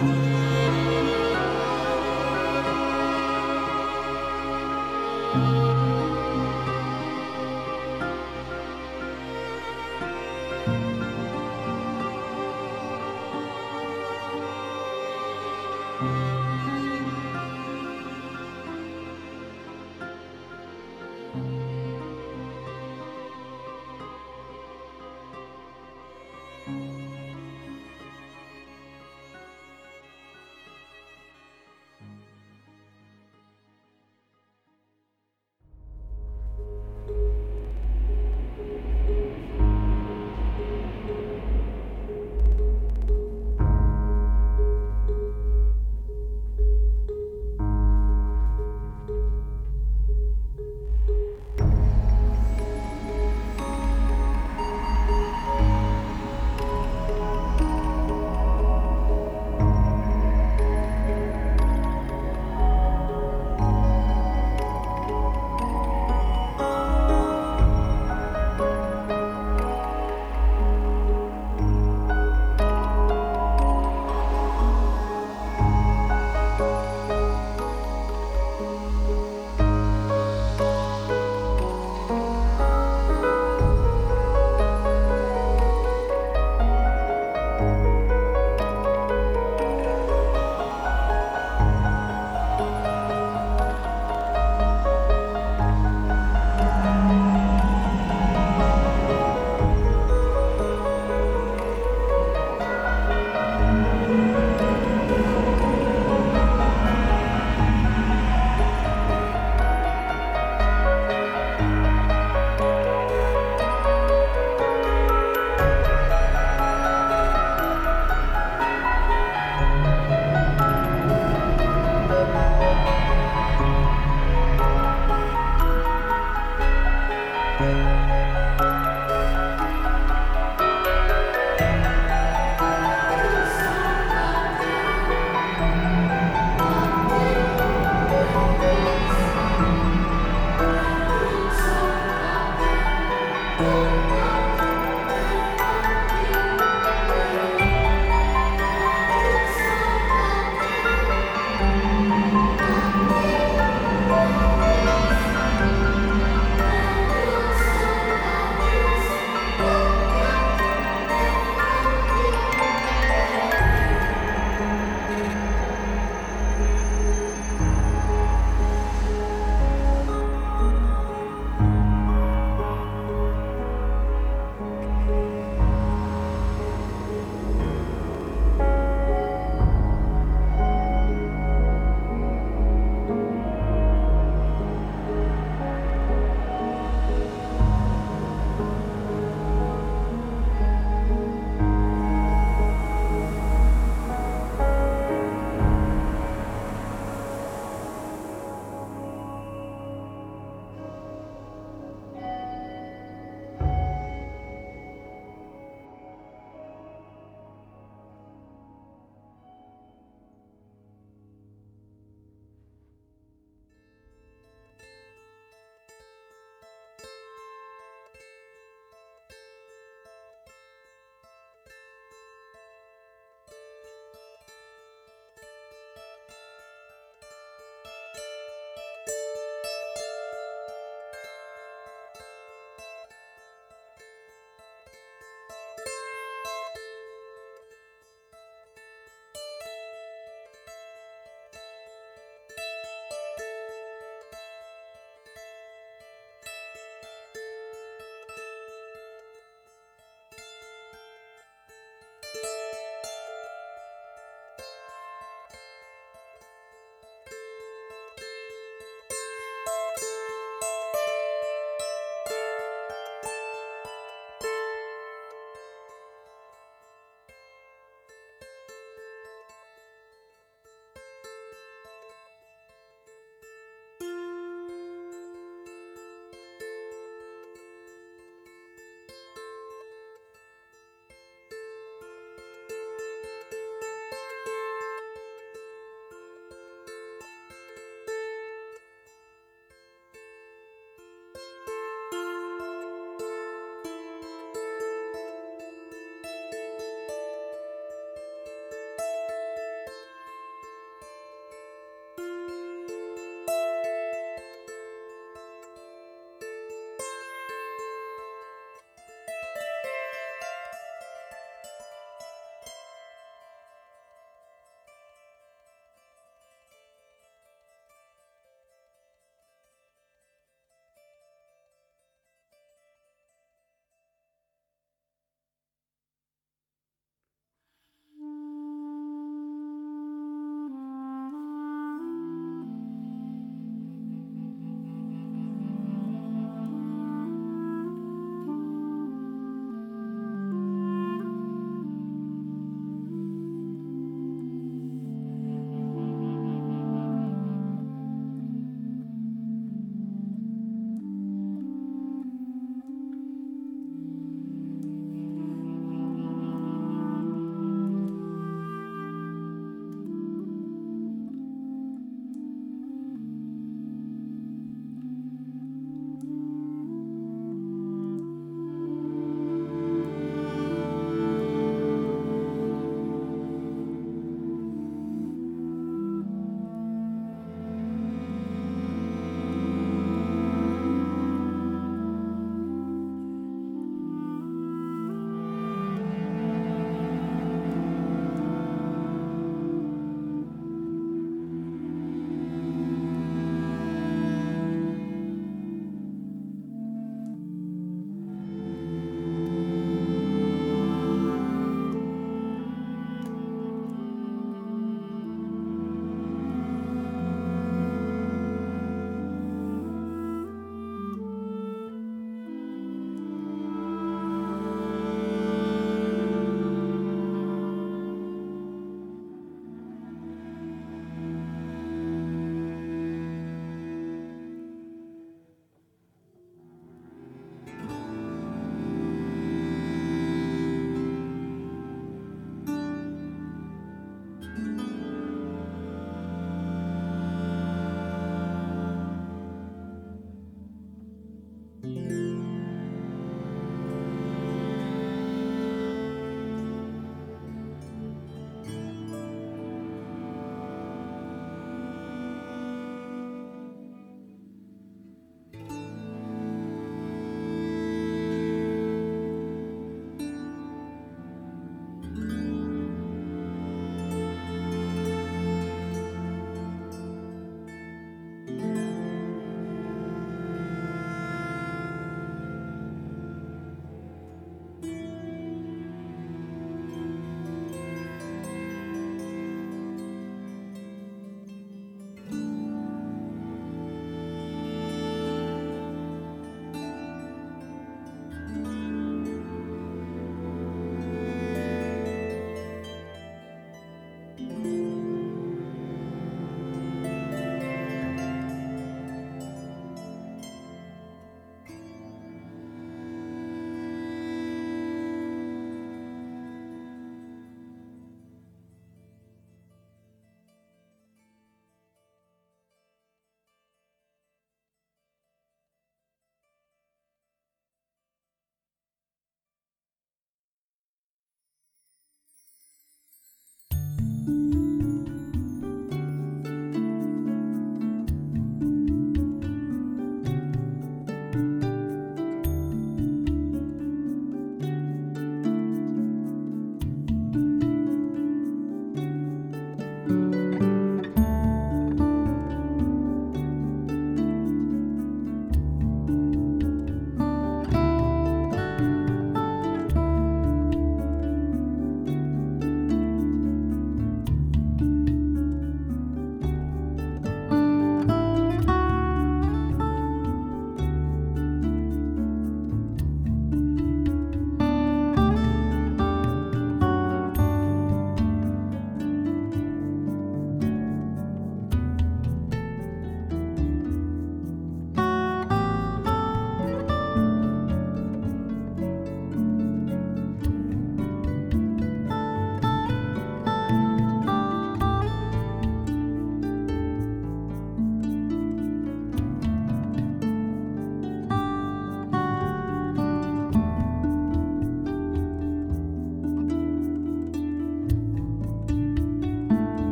Música